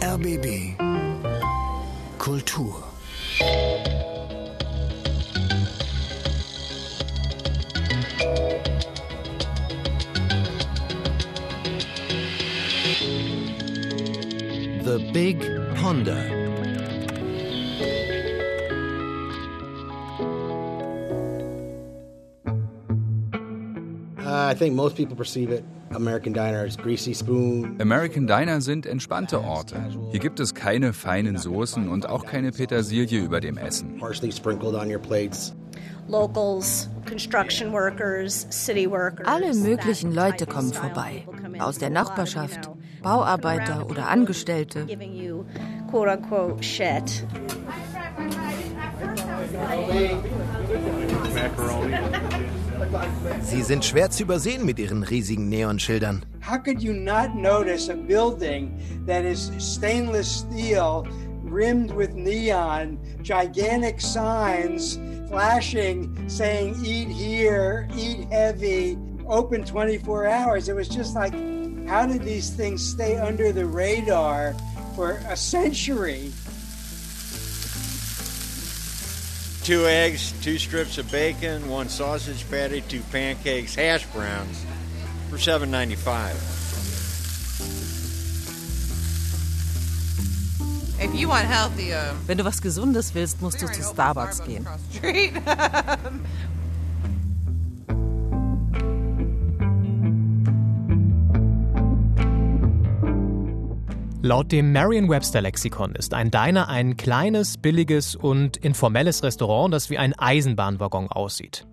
RBB Kultur. The Big Ponder. I think most people perceive it American Diner as greasy spoon. American Diner sind entspannte Orte. Hier gibt es keine feinen Soßen und auch keine Petersilie über dem Essen. Alle möglichen Leute kommen vorbei. Aus der Nachbarschaft, Bauarbeiter oder Angestellte. Giving Sie sind schwer zu übersehen mit ihren riesigen Neonschildern. How could you not notice a building that is stainless steel, rimmed with neon, gigantic signs flashing saying eat here, eat heavy, open 24 hours? It was just like, how did these things stay under the radar for a century? Two eggs, two strips of bacon, one sausage patty, two pancakes, hash browns for seven ninety five. If you want healthy, uh, Wenn du was Gesundes willst, musst du zu Starbucks gehen. Laut dem Merriam-Webster-Lexikon ist ein Diner ein kleines, billiges und informelles Restaurant, das wie ein Eisenbahnwaggon aussieht.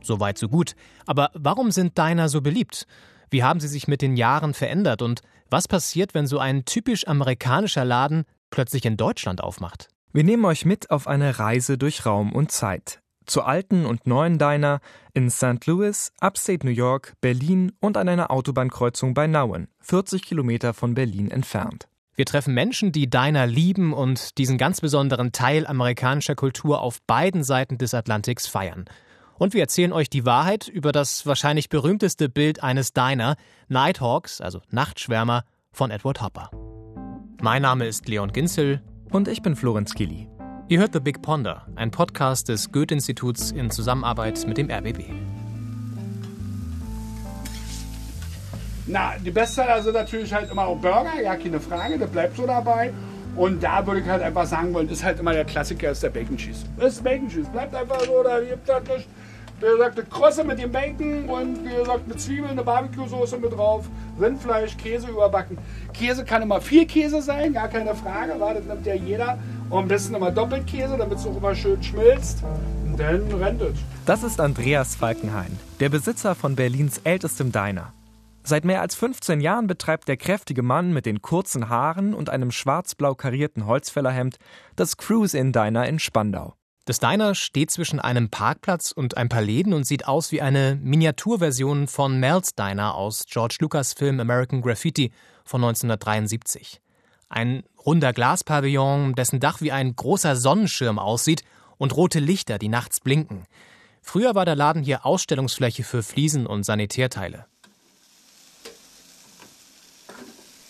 Soweit so gut. Aber warum sind Diner so beliebt? Wie haben sie sich mit den Jahren verändert und was passiert, wenn so ein typisch amerikanischer Laden plötzlich in Deutschland aufmacht? Wir nehmen euch mit auf eine Reise durch Raum und Zeit. Zu alten und neuen Diner in St. Louis, Upstate New York, Berlin und an einer Autobahnkreuzung bei Nauen, 40 Kilometer von Berlin entfernt. Wir treffen Menschen, die Diner lieben und diesen ganz besonderen Teil amerikanischer Kultur auf beiden Seiten des Atlantiks feiern. Und wir erzählen euch die Wahrheit über das wahrscheinlich berühmteste Bild eines Diner, Nighthawks, also Nachtschwärmer, von Edward Hopper. Mein Name ist Leon Ginzel. Und ich bin Florenz Kili. Ihr hört The Big Ponder, ein Podcast des Goethe-Instituts in Zusammenarbeit mit dem RBB. Na, die Bestseller sind natürlich halt immer auch Burger, ja, keine Frage, das bleibt so dabei. Und da würde ich halt einfach sagen wollen, ist halt immer der Klassiker, ist der Bacon Cheese. Ist Bacon Cheese, bleibt einfach so, da gibt es nicht. Wie gesagt, eine Krosse mit dem Bacon und wie gesagt, eine Zwiebel, eine Barbecue-Soße mit drauf, Rindfleisch, Käse überbacken. Käse kann immer viel Käse sein, gar keine Frage, war, das nimmt ja jeder. Und am besten immer doppelt Käse, damit es auch immer schön schmilzt. Und dann rennt es. Das ist Andreas Falkenhain, der Besitzer von Berlins ältestem Diner. Seit mehr als 15 Jahren betreibt der kräftige Mann mit den kurzen Haaren und einem schwarz-blau karierten Holzfällerhemd das Cruise Inn Diner in Spandau. Das Diner steht zwischen einem Parkplatz und ein paar Läden und sieht aus wie eine Miniaturversion von Mel's Diner aus George Lucas Film American Graffiti von 1973. Ein runder Glaspavillon, dessen Dach wie ein großer Sonnenschirm aussieht und rote Lichter, die nachts blinken. Früher war der Laden hier Ausstellungsfläche für Fliesen und Sanitärteile.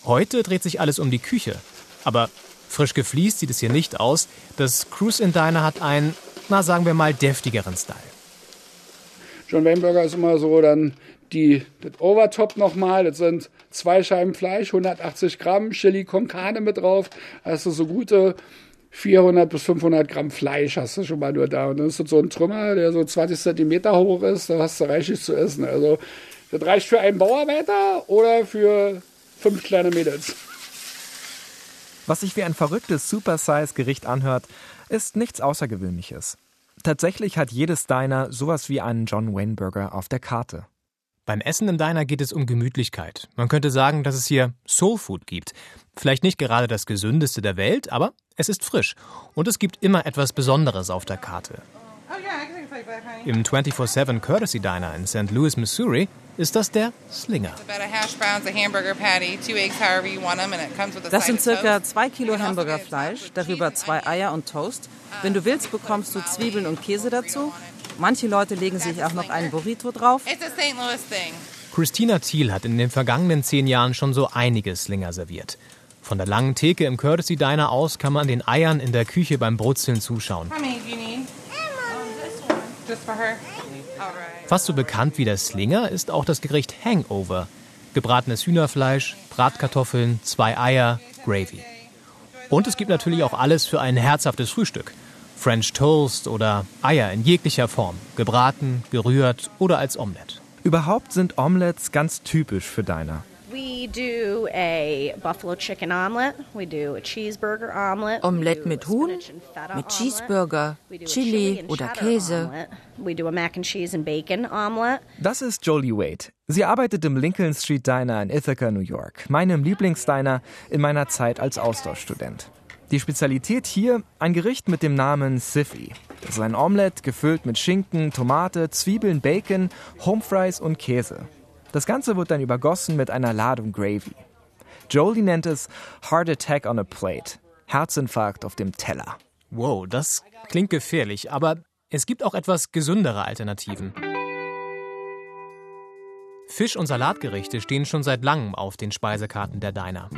Heute dreht sich alles um die Küche. Aber frisch gefliest sieht es hier nicht aus. Das Cruise in Diner hat einen, na sagen wir mal, deftigeren Style. John Wayne Burger ist immer so, dann die, das Overtop nochmal, das sind zwei Scheiben Fleisch, 180 Gramm, Chili con Carne mit drauf. du so gute 400 bis 500 Gramm Fleisch hast du schon mal nur da. Und dann ist das so ein Trümmer, der so 20 Zentimeter hoch ist, da hast du reichlich zu essen. Also das reicht für einen Bauarbeiter oder für fünf kleine Mädels. Was sich wie ein verrücktes Super-Size-Gericht anhört, ist nichts Außergewöhnliches. Tatsächlich hat jedes Diner sowas wie einen John Wayne Burger auf der Karte. Beim Essen im Diner geht es um Gemütlichkeit. Man könnte sagen, dass es hier Soul Food gibt. Vielleicht nicht gerade das gesündeste der Welt, aber es ist frisch. Und es gibt immer etwas Besonderes auf der Karte. Im 24-7 Courtesy Diner in St. Louis, Missouri, ist das der Slinger. Das sind circa zwei Kilo Hamburgerfleisch, darüber zwei Eier und Toast. Wenn du willst, bekommst du Zwiebeln und Käse dazu. Manche Leute legen sich auch noch einen Burrito drauf. Christina Thiel hat in den vergangenen zehn Jahren schon so einige Slinger serviert. Von der langen Theke im Courtesy Diner aus kann man den Eiern in der Küche beim Brutzeln zuschauen. Fast so bekannt wie der Slinger ist auch das Gericht Hangover. Gebratenes Hühnerfleisch, Bratkartoffeln, zwei Eier, Gravy. Und es gibt natürlich auch alles für ein herzhaftes Frühstück. French Toast oder Eier in jeglicher Form, gebraten, gerührt oder als Omelette. Überhaupt sind Omelettes ganz typisch für Diner. We do a buffalo chicken omelet. We do a cheeseburger omelet. Omelette mit Huhn, mit Cheeseburger, Chili oder Käse. We do a mac and cheese and bacon omelet. Das ist Jolie Wade. Sie arbeitet im Lincoln Street Diner in Ithaca, New York, meinem Lieblingsdiner in meiner Zeit als Austauschstudent. Die Spezialität hier ein Gericht mit dem Namen Siffy. Das ist ein Omelette gefüllt mit Schinken, Tomate, Zwiebeln, Bacon, Homefries und Käse. Das Ganze wird dann übergossen mit einer Ladung Gravy. Jolie nennt es Heart Attack on a Plate. Herzinfarkt auf dem Teller. Wow, das klingt gefährlich, aber es gibt auch etwas gesündere Alternativen. Fisch- und Salatgerichte stehen schon seit langem auf den Speisekarten der Diner.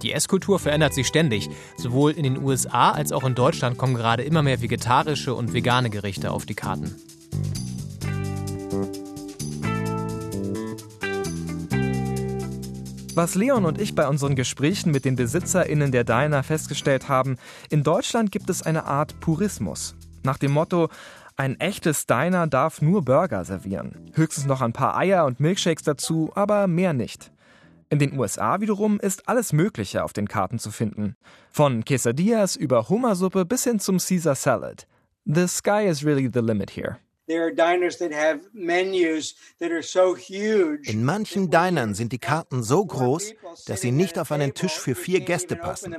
Die Esskultur verändert sich ständig. Sowohl in den USA als auch in Deutschland kommen gerade immer mehr vegetarische und vegane Gerichte auf die Karten. Was Leon und ich bei unseren Gesprächen mit den BesitzerInnen der Diner festgestellt haben, in Deutschland gibt es eine Art Purismus. Nach dem Motto, ein echtes Diner darf nur Burger servieren. Höchstens noch ein paar Eier und Milkshakes dazu, aber mehr nicht. In den USA wiederum ist alles Mögliche auf den Karten zu finden. Von Quesadillas über Hummersuppe bis hin zum Caesar Salad. The sky is really the limit here. In manchen Dinern sind die Karten so groß, dass sie nicht auf einen Tisch für vier Gäste passen.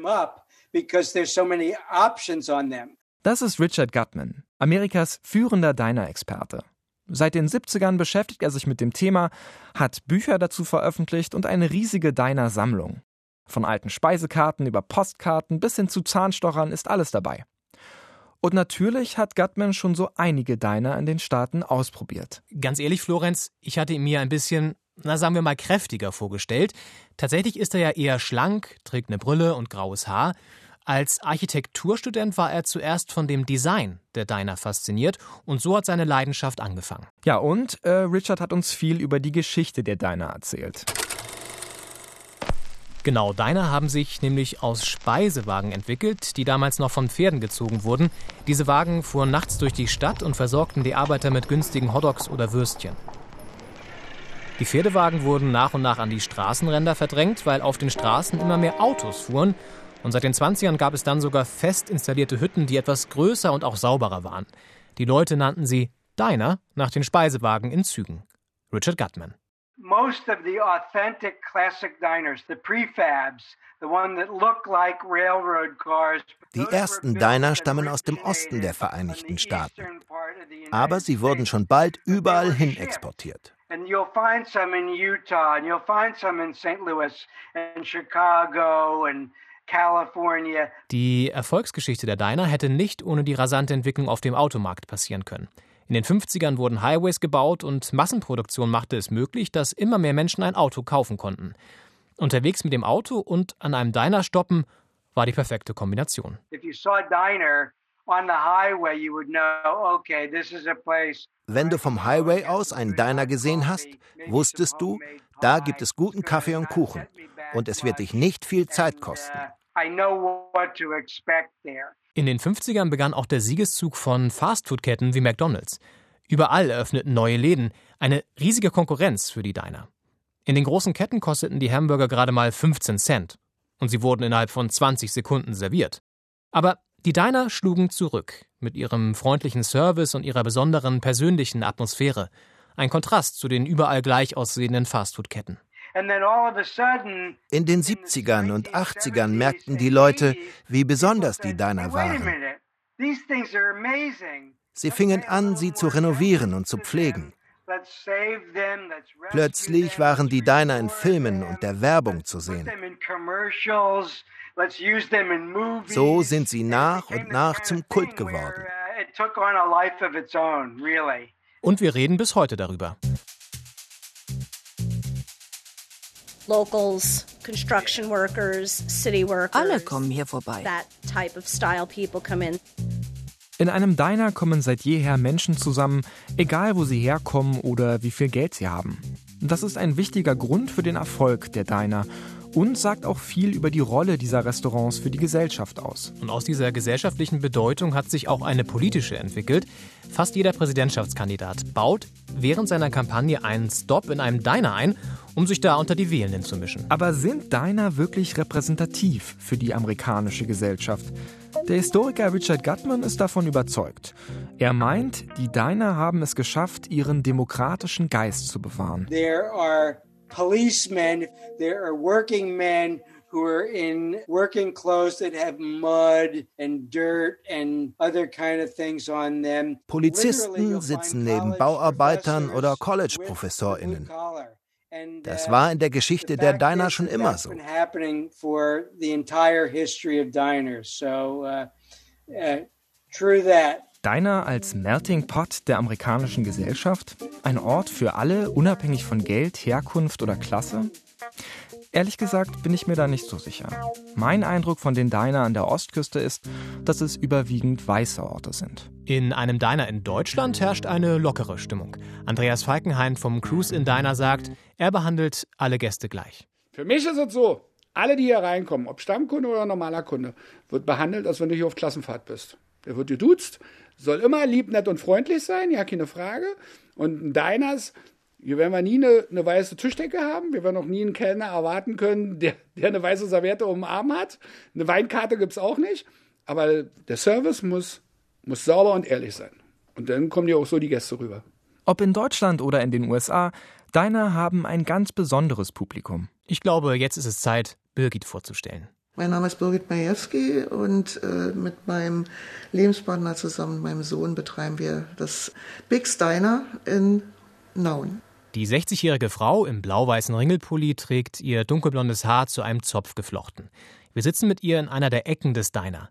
Das ist Richard Gutman, Amerikas führender Diner-Experte. Seit den 70ern beschäftigt er sich mit dem Thema, hat Bücher dazu veröffentlicht und eine riesige Diner-Sammlung. Von alten Speisekarten über Postkarten bis hin zu Zahnstochern ist alles dabei. Und natürlich hat Gutman schon so einige Diner in den Staaten ausprobiert. Ganz ehrlich, Florenz, ich hatte ihn mir ein bisschen, na sagen wir mal, kräftiger vorgestellt. Tatsächlich ist er ja eher schlank, trägt eine Brille und graues Haar. Als Architekturstudent war er zuerst von dem Design der Diner fasziniert und so hat seine Leidenschaft angefangen. Ja, und äh, Richard hat uns viel über die Geschichte der Diner erzählt. Genau, Diner haben sich nämlich aus Speisewagen entwickelt, die damals noch von Pferden gezogen wurden. Diese Wagen fuhren nachts durch die Stadt und versorgten die Arbeiter mit günstigen Hotdogs oder Würstchen. Die Pferdewagen wurden nach und nach an die Straßenränder verdrängt, weil auf den Straßen immer mehr Autos fuhren. Und seit den 20ern gab es dann sogar fest installierte Hütten, die etwas größer und auch sauberer waren. Die Leute nannten sie Diner nach den Speisewagen in Zügen. Richard Gutman most of the authentic classic diners, the prefabs, the one that look like railroad cars. Die ersten Diner stammen aus dem Osten der Vereinigten Staaten. Aber sie wurden schon bald überall hin exportiert. And you'll find some in Utah, and you'll find some in St. Louis and Chicago and California. Die Erfolgsgeschichte der Diner hätte nicht ohne die rasante Entwicklung auf dem Automarkt passieren können. In den 50ern wurden Highways gebaut und Massenproduktion machte es möglich, dass immer mehr Menschen ein Auto kaufen konnten. Unterwegs mit dem Auto und an einem Diner stoppen war die perfekte Kombination. Wenn du vom Highway aus einen Diner gesehen hast, wusstest du, da gibt es guten Kaffee und Kuchen und es wird dich nicht viel Zeit kosten. In den 50ern begann auch der Siegeszug von Fastfood-Ketten wie McDonald's. Überall eröffneten neue Läden, eine riesige Konkurrenz für die Diner. In den großen Ketten kosteten die Hamburger gerade mal 15 Cent und sie wurden innerhalb von 20 Sekunden serviert. Aber die Diner schlugen zurück mit ihrem freundlichen Service und ihrer besonderen persönlichen Atmosphäre. Ein Kontrast zu den überall gleich aussehenden Fastfood-Ketten. In den 70ern und 80ern merkten die Leute, wie besonders die Diner waren. Sie fingen an, sie zu renovieren und zu pflegen. Plötzlich waren die Diner in Filmen und der Werbung zu sehen. So sind sie nach und nach zum Kult geworden. Und wir reden bis heute darüber. Locals Alle kommen hier vorbei. In einem Diner kommen seit jeher Menschen zusammen, egal wo sie herkommen oder wie viel Geld sie haben. Das ist ein wichtiger Grund für den Erfolg der Diner und sagt auch viel über die Rolle dieser Restaurants für die Gesellschaft aus. Und aus dieser gesellschaftlichen Bedeutung hat sich auch eine politische entwickelt. Fast jeder Präsidentschaftskandidat baut während seiner Kampagne einen Stop in einem Diner ein, um sich da unter die Wählenden zu mischen. Aber sind Diner wirklich repräsentativ für die amerikanische Gesellschaft? Der Historiker Richard Gutman ist davon überzeugt. Er meint, die Diner haben es geschafft, ihren demokratischen Geist zu bewahren. There are policemen, there are working men who are in working clothes that have mud and dirt and other kind of things on them. Polizisten sitzen neben Bauarbeitern oder College-ProfessorInnen. Das war in der Geschichte der Diner schon immer so. Diner als Melting Pot der amerikanischen Gesellschaft? Ein Ort für alle, unabhängig von Geld, Herkunft oder Klasse? Ehrlich gesagt bin ich mir da nicht so sicher. Mein Eindruck von den Diner an der Ostküste ist, dass es überwiegend weiße Orte sind. In einem Diner in Deutschland herrscht eine lockere Stimmung. Andreas Falkenhayn vom Cruise in Diner sagt, er behandelt alle Gäste gleich. Für mich ist es so, alle, die hier reinkommen, ob Stammkunde oder normaler Kunde, wird behandelt, als wenn du hier auf Klassenfahrt bist. Der wird geduzt, soll immer lieb, nett und freundlich sein, ja, keine Frage. Und ein Diners hier werden wir nie eine, eine, weiße Tischdecke haben. Wir werden auch nie einen Kellner erwarten können, der, der eine weiße Serviette um den Arm hat. Eine Weinkarte gibt es auch nicht. Aber der Service muss, muss sauber und ehrlich sein. Und dann kommen ja auch so die Gäste rüber. Ob in Deutschland oder in den USA, Diner haben ein ganz besonderes Publikum. Ich glaube, jetzt ist es Zeit, Birgit vorzustellen. Mein Name ist Birgit Majewski und äh, mit meinem Lebenspartner zusammen, meinem Sohn, betreiben wir das Big Steiner in Nauen. Die 60-jährige Frau im blau-weißen Ringelpulli trägt ihr dunkelblondes Haar zu einem Zopf geflochten. Wir sitzen mit ihr in einer der Ecken des Diner.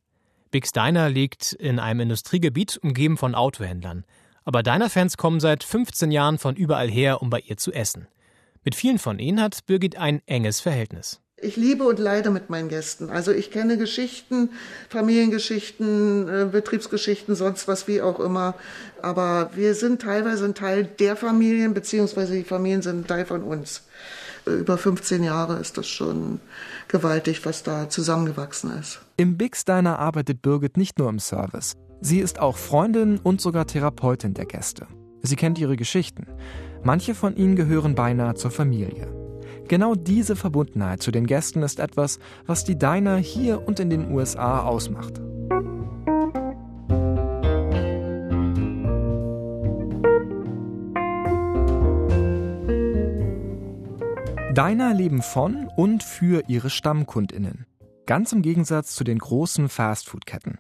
Big's Diner liegt in einem Industriegebiet, umgeben von Autohändlern. Aber Diner-Fans kommen seit 15 Jahren von überall her, um bei ihr zu essen. Mit vielen von ihnen hat Birgit ein enges Verhältnis. Ich liebe und leide mit meinen Gästen. Also ich kenne Geschichten, Familiengeschichten, äh, Betriebsgeschichten, sonst was wie auch immer. Aber wir sind teilweise ein Teil der Familien, beziehungsweise die Familien sind ein Teil von uns. Über 15 Jahre ist das schon gewaltig, was da zusammengewachsen ist. Im Big Steiner arbeitet Birgit nicht nur im Service. Sie ist auch Freundin und sogar Therapeutin der Gäste. Sie kennt ihre Geschichten. Manche von ihnen gehören beinahe zur Familie. Genau diese Verbundenheit zu den Gästen ist etwas, was die Diner hier und in den USA ausmacht. Diner leben von und für ihre Stammkundinnen. Ganz im Gegensatz zu den großen Fastfood-Ketten.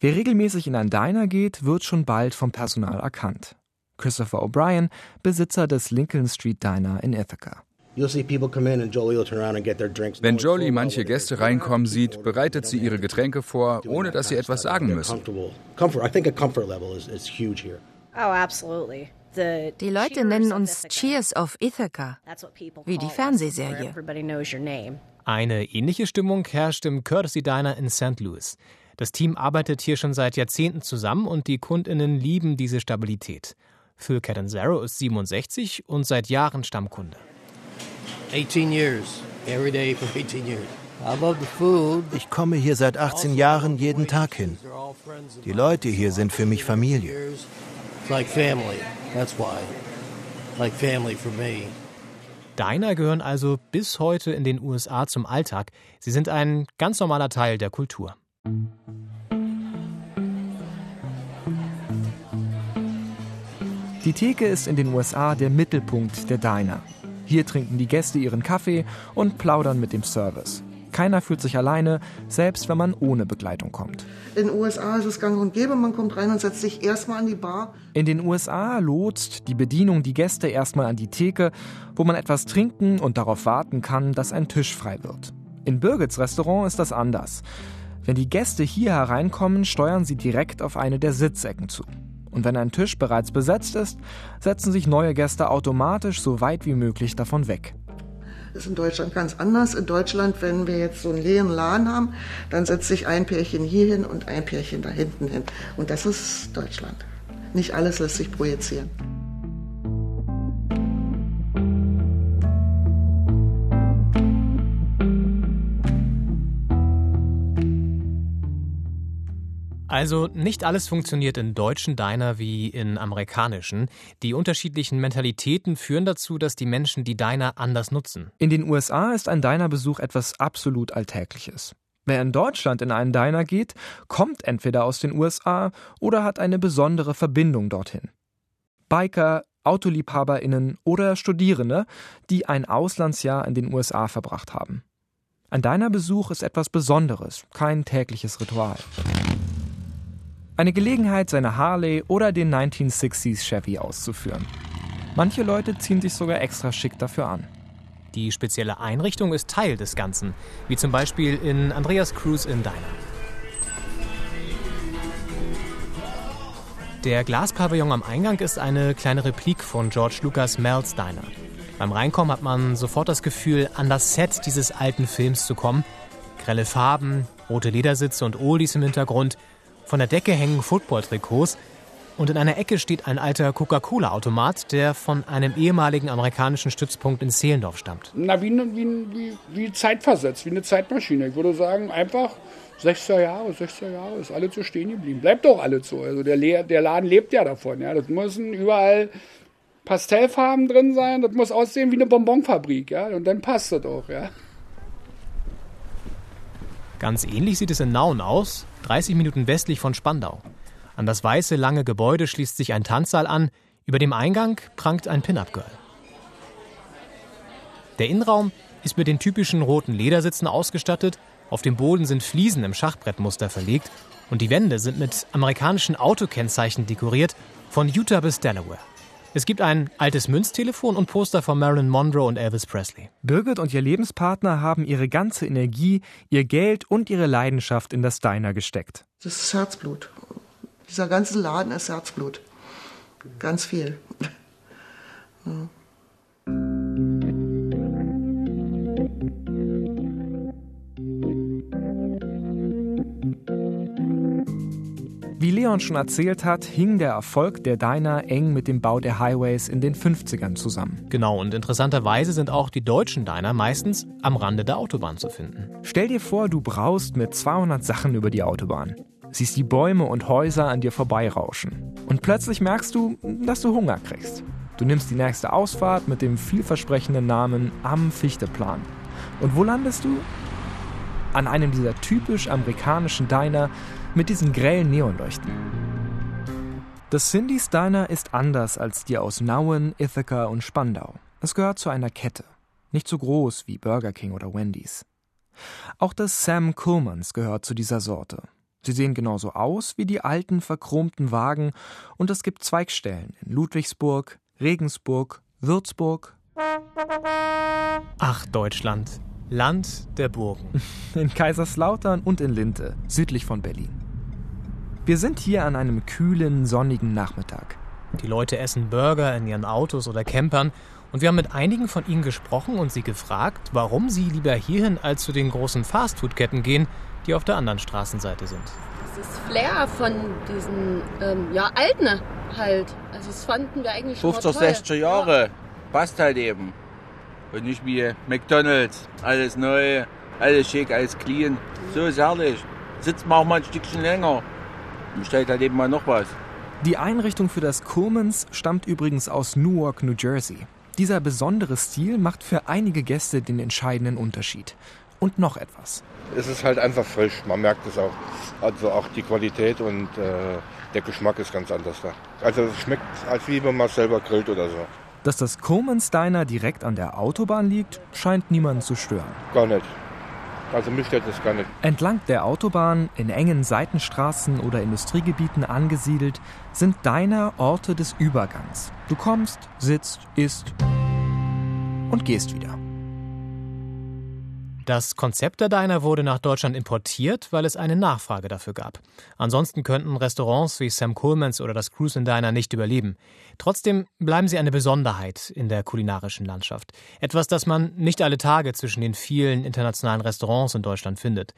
Wer regelmäßig in ein Diner geht, wird schon bald vom Personal erkannt. Christopher O'Brien, Besitzer des Lincoln Street Diner in Ithaca. Wenn Jolie manche Gäste reinkommen sieht, bereitet sie ihre Getränke vor, ohne dass sie etwas sagen müssen. Oh, die Leute nennen uns Cheers of Ithaca, wie die Fernsehserie. Eine ähnliche Stimmung herrscht im Courtesy Diner in St. Louis. Das Team arbeitet hier schon seit Jahrzehnten zusammen und die Kundinnen lieben diese Stabilität. Phil Catanzaro ist 67 und seit Jahren Stammkunde. 18 years, every day for 18 years. Ich komme hier seit 18 Jahren jeden Tag hin. Die Leute hier sind für mich Familie. Diner gehören also bis heute in den USA zum Alltag. Sie sind ein ganz normaler Teil der Kultur. Die Theke ist in den USA der Mittelpunkt der Diner. Hier trinken die Gäste ihren Kaffee und plaudern mit dem Service. Keiner fühlt sich alleine, selbst wenn man ohne Begleitung kommt. In den USA ist es gang und gäbe, man kommt rein und setzt sich erstmal an die Bar. In den USA lotst die Bedienung die Gäste erstmal an die Theke, wo man etwas trinken und darauf warten kann, dass ein Tisch frei wird. In Birgits Restaurant ist das anders. Wenn die Gäste hier hereinkommen, steuern sie direkt auf eine der Sitzecken zu. Und wenn ein Tisch bereits besetzt ist, setzen sich neue Gäste automatisch so weit wie möglich davon weg. Ist in Deutschland ganz anders. In Deutschland, wenn wir jetzt so einen leeren Laden haben, dann setzt sich ein Pärchen hier hin und ein Pärchen da hinten hin. Und das ist Deutschland. Nicht alles lässt sich projizieren. Also nicht alles funktioniert in deutschen Diner wie in amerikanischen. Die unterschiedlichen Mentalitäten führen dazu, dass die Menschen die Diner anders nutzen. In den USA ist ein Dinerbesuch etwas absolut Alltägliches. Wer in Deutschland in einen Diner geht, kommt entweder aus den USA oder hat eine besondere Verbindung dorthin. Biker, Autoliebhaberinnen oder Studierende, die ein Auslandsjahr in den USA verbracht haben. Ein Dinerbesuch ist etwas Besonderes, kein tägliches Ritual. Eine Gelegenheit, seine Harley oder den 1960s Chevy auszuführen. Manche Leute ziehen sich sogar extra schick dafür an. Die spezielle Einrichtung ist Teil des Ganzen, wie zum Beispiel in Andreas Cruise in Diner. Der Glaspavillon am Eingang ist eine kleine Replik von George Lucas Mel's Diner. Beim Reinkommen hat man sofort das Gefühl, an das Set dieses alten Films zu kommen. Grelle Farben, rote Ledersitze und Oldies im Hintergrund – von der Decke hängen Football-Trikots und in einer Ecke steht ein alter Coca-Cola-Automat, der von einem ehemaligen amerikanischen Stützpunkt in Zehlendorf stammt. Na, wie, wie, wie, wie zeitversetzt, wie eine Zeitmaschine. Ich würde sagen, einfach 60er Jahre, 60er Jahre, ist alles so stehen geblieben. Bleibt doch alles so. Also der, der Laden lebt ja davon. Ja. Das müssen überall Pastellfarben drin sein. Das muss aussehen wie eine Bonbonfabrik. Ja. Und dann passt das auch. Ja. Ganz ähnlich sieht es in Nauen aus, 30 Minuten westlich von Spandau. An das weiße, lange Gebäude schließt sich ein Tanzsaal an. Über dem Eingang prangt ein Pin-Up-Girl. Der Innenraum ist mit den typischen roten Ledersitzen ausgestattet. Auf dem Boden sind Fliesen im Schachbrettmuster verlegt. Und die Wände sind mit amerikanischen Autokennzeichen dekoriert, von Utah bis Delaware. Es gibt ein altes Münztelefon und Poster von Marilyn Monroe und Elvis Presley. Birgit und ihr Lebenspartner haben ihre ganze Energie, ihr Geld und ihre Leidenschaft in das Diner gesteckt. Das ist Herzblut. Dieser ganze Laden ist Herzblut. Ganz viel. Ja. Wie Leon schon erzählt hat, hing der Erfolg der Diner eng mit dem Bau der Highways in den 50ern zusammen. Genau, und interessanterweise sind auch die deutschen Diner meistens am Rande der Autobahn zu finden. Stell dir vor, du braust mit 200 Sachen über die Autobahn. Siehst die Bäume und Häuser an dir vorbeirauschen. Und plötzlich merkst du, dass du Hunger kriegst. Du nimmst die nächste Ausfahrt mit dem vielversprechenden Namen Am Fichteplan. Und wo landest du? An einem dieser typisch amerikanischen Diner, mit diesen grellen Neonleuchten. Das Cindy's Diner ist anders als die aus Nauen, Ithaca und Spandau. Es gehört zu einer Kette, nicht so groß wie Burger King oder Wendy's. Auch das Sam Coolmans gehört zu dieser Sorte. Sie sehen genauso aus wie die alten verchromten Wagen und es gibt Zweigstellen in Ludwigsburg, Regensburg, Würzburg. Ach, Deutschland. Land der Burgen. In Kaiserslautern und in Linte, südlich von Berlin. Wir sind hier an einem kühlen, sonnigen Nachmittag. Die Leute essen Burger in ihren Autos oder Campern und wir haben mit einigen von ihnen gesprochen und sie gefragt, warum sie lieber hierhin als zu den großen Fastfood-Ketten gehen, die auf der anderen Straßenseite sind. Das Flair von diesen ähm, ja, Alten halt. Also das fanden wir eigentlich schon 50, 60 Jahre. Ja. Passt halt eben. Und nicht wie McDonalds. Alles neu, alles schick, alles clean. So ist herrlich. Sitzt man auch mal ein Stückchen länger. Und stellt halt eben mal noch was. Die Einrichtung für das Coleman's stammt übrigens aus Newark, New Jersey. Dieser besondere Stil macht für einige Gäste den entscheidenden Unterschied. Und noch etwas. Es ist halt einfach frisch, man merkt es auch. Also auch die Qualität und äh, der Geschmack ist ganz anders da. Also es schmeckt, als wie wenn man selber grillt oder so. Dass das Coleman's Diner direkt an der Autobahn liegt, scheint niemanden zu stören. Gar nicht. Also mich stört das gar nicht. Entlang der Autobahn, in engen Seitenstraßen oder Industriegebieten angesiedelt, sind Diner Orte des Übergangs. Du kommst, sitzt, isst und gehst wieder. Das Konzept der Diner wurde nach Deutschland importiert, weil es eine Nachfrage dafür gab. Ansonsten könnten Restaurants wie Sam Coleman's oder das Cruise Diner nicht überleben. Trotzdem bleiben sie eine Besonderheit in der kulinarischen Landschaft. Etwas, das man nicht alle Tage zwischen den vielen internationalen Restaurants in Deutschland findet.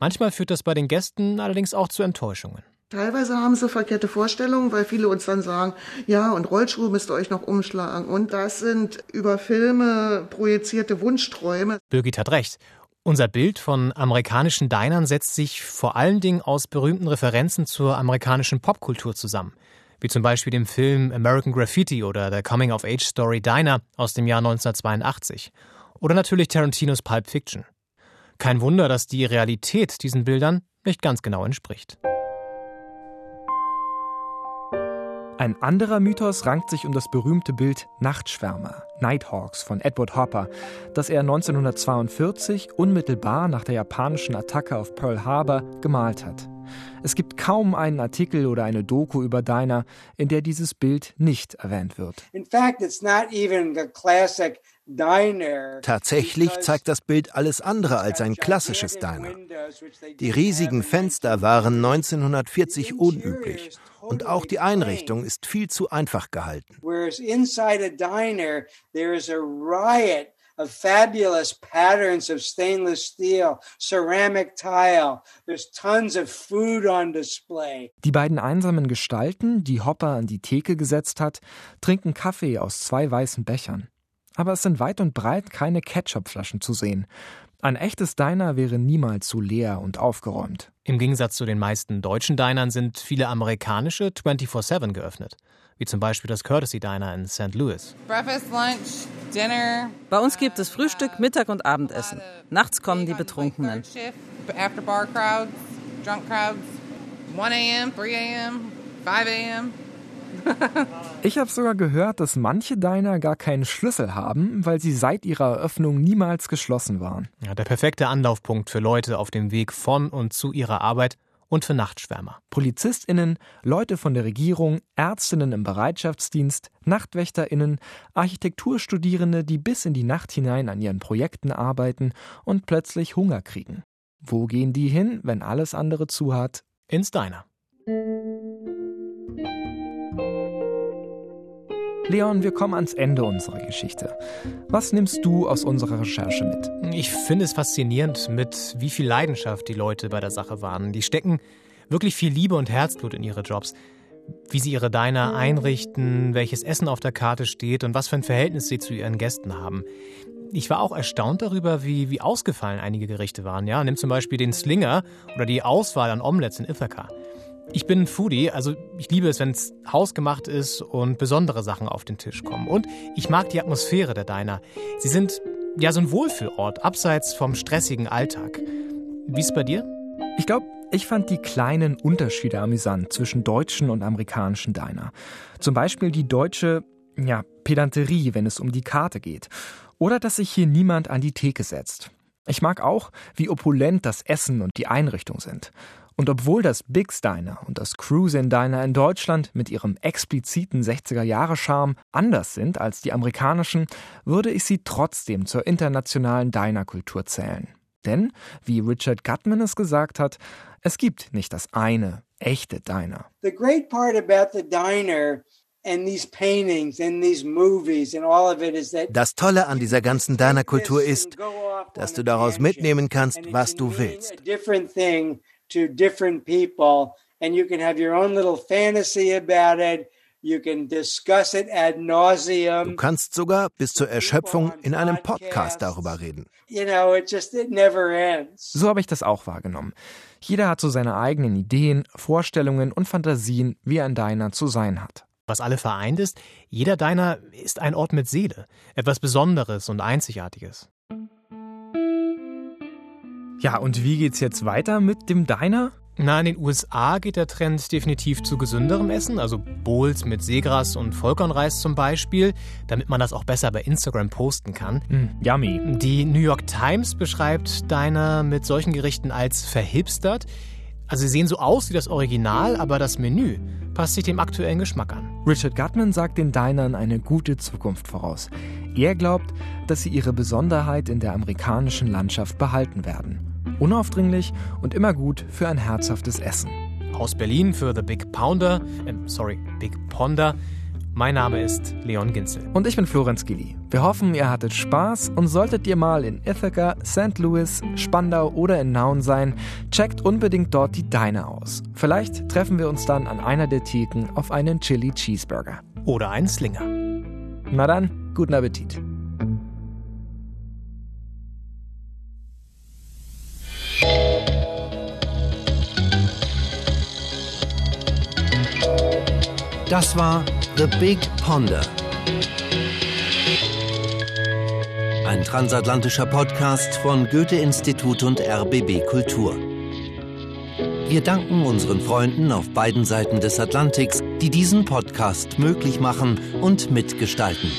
Manchmal führt das bei den Gästen allerdings auch zu Enttäuschungen. Teilweise haben sie verkehrte Vorstellungen, weil viele uns dann sagen, ja, und Rollschuhe müsst ihr euch noch umschlagen. Und das sind über Filme projizierte Wunschträume. Birgit hat recht. Unser Bild von amerikanischen Dinern setzt sich vor allen Dingen aus berühmten Referenzen zur amerikanischen Popkultur zusammen. Wie zum Beispiel dem Film American Graffiti oder der Coming-of-Age-Story Diner aus dem Jahr 1982. Oder natürlich Tarantinos Pulp Fiction. Kein Wunder, dass die Realität diesen Bildern nicht ganz genau entspricht. Ein anderer Mythos rankt sich um das berühmte Bild Nachtschwärmer, Nighthawks von Edward Hopper, das er 1942 unmittelbar nach der japanischen Attacke auf Pearl Harbor gemalt hat. Es gibt kaum einen Artikel oder eine Doku über Diner, in der dieses Bild nicht erwähnt wird. In fact, it's not even the classic Tatsächlich zeigt das Bild alles andere als ein klassisches Diner. Die riesigen Fenster waren 1940 unüblich und auch die Einrichtung ist viel zu einfach gehalten. of fabulous patterns of stainless steel, ceramic tile. There's tons of food on display. Die beiden einsamen Gestalten, die Hopper an die Theke gesetzt hat, trinken Kaffee aus zwei weißen Bechern. Aber es sind weit und breit keine Ketchupflaschen zu sehen. Ein echtes Diner wäre niemals so leer und aufgeräumt. Im Gegensatz zu den meisten deutschen Dinern sind viele amerikanische 24-7 geöffnet. Wie zum Beispiel das Courtesy Diner in St. Louis. Breakfast, lunch, dinner. Bei uns gibt es Frühstück, Mittag und Abendessen. Nachts kommen die Betrunkenen. After bar crowds, drunk crowds. 1 a.m., 3 a.m., 5 a.m. Ich habe sogar gehört, dass manche Diner gar keinen Schlüssel haben, weil sie seit ihrer Eröffnung niemals geschlossen waren. Ja, der perfekte Anlaufpunkt für Leute auf dem Weg von und zu ihrer Arbeit und für Nachtschwärmer. PolizistInnen, Leute von der Regierung, Ärztinnen im Bereitschaftsdienst, NachtwächterInnen, Architekturstudierende, die bis in die Nacht hinein an ihren Projekten arbeiten und plötzlich Hunger kriegen. Wo gehen die hin, wenn alles andere zu hat? Ins Diner. Leon, wir kommen ans Ende unserer Geschichte. Was nimmst du aus unserer Recherche mit? Ich finde es faszinierend, mit wie viel Leidenschaft die Leute bei der Sache waren. Die stecken wirklich viel Liebe und Herzblut in ihre Jobs. Wie sie ihre Diner einrichten, welches Essen auf der Karte steht und was für ein Verhältnis sie zu ihren Gästen haben. Ich war auch erstaunt darüber, wie, wie ausgefallen einige Gerichte waren. Ja, nimm zum Beispiel den Slinger oder die Auswahl an Omelettes in Ithaca. Ich bin ein Foodie, also ich liebe es, wenn es hausgemacht ist und besondere Sachen auf den Tisch kommen. Und ich mag die Atmosphäre der Diner. Sie sind ja so ein Wohlfühlort, abseits vom stressigen Alltag. Wie ist bei dir? Ich glaube, ich fand die kleinen Unterschiede amüsant zwischen deutschen und amerikanischen Diner. Zum Beispiel die deutsche, ja, Pedanterie, wenn es um die Karte geht. Oder dass sich hier niemand an die Theke setzt. Ich mag auch, wie opulent das Essen und die Einrichtung sind. Und obwohl das Big Diner und das Cruisin Diner in Deutschland mit ihrem expliziten 60er-Jahre-Charme anders sind als die amerikanischen, würde ich sie trotzdem zur internationalen Diner-Kultur zählen. Denn, wie Richard Gutman es gesagt hat, es gibt nicht das eine echte Diner. The great part about the diner das Tolle an dieser ganzen Diner-Kultur ist, dass du daraus mitnehmen kannst, was du willst to different people, and you can have your own little fantasy about it. You can discuss it ad nauseum. Du kannst sogar bis zur Erschöpfung in einem Podcast darüber reden. You know, it just it never ends. So habe ich das auch wahrgenommen. Jeder hat so seine eigenen Ideen, Vorstellungen und Fantasien, wie ein Diner zu sein hat. Was alle vereint ist, jeder Diner ist ein Ort mit Seele, etwas Besonderes und Einzigartiges. Ja, und wie geht's jetzt weiter mit dem Diner? Na, in den USA geht der Trend definitiv zu gesünderem Essen, also Bowls mit Seegras und Vollkornreis zum Beispiel, damit man das auch besser bei Instagram posten kann. Mm, yummy. Die New York Times beschreibt Diner mit solchen Gerichten als verhipstert. Also sie sehen so aus wie das Original, aber das Menü passt sich dem aktuellen Geschmack an. Richard Gutman sagt den Dinern eine gute Zukunft voraus. Er glaubt, dass sie ihre Besonderheit in der amerikanischen Landschaft behalten werden. Unaufdringlich und immer gut für ein herzhaftes Essen. Aus Berlin für The Big Pounder, äh, sorry, Big Ponder. Mein Name ist Leon Ginzel. Und ich bin Florenz Gilli. Wir hoffen, ihr hattet Spaß und solltet ihr mal in Ithaca, St. Louis, Spandau oder in Nauen sein, checkt unbedingt dort die Deine aus. Vielleicht treffen wir uns dann an einer der Theken auf einen Chili Cheeseburger. Oder einen Slinger. Na dann, guten Appetit. Das war The Big Ponder. Ein transatlantischer Podcast von Goethe-Institut und RBB Kultur. Wir danken unseren Freunden auf beiden Seiten des Atlantiks, die diesen Podcast möglich machen und mitgestalten.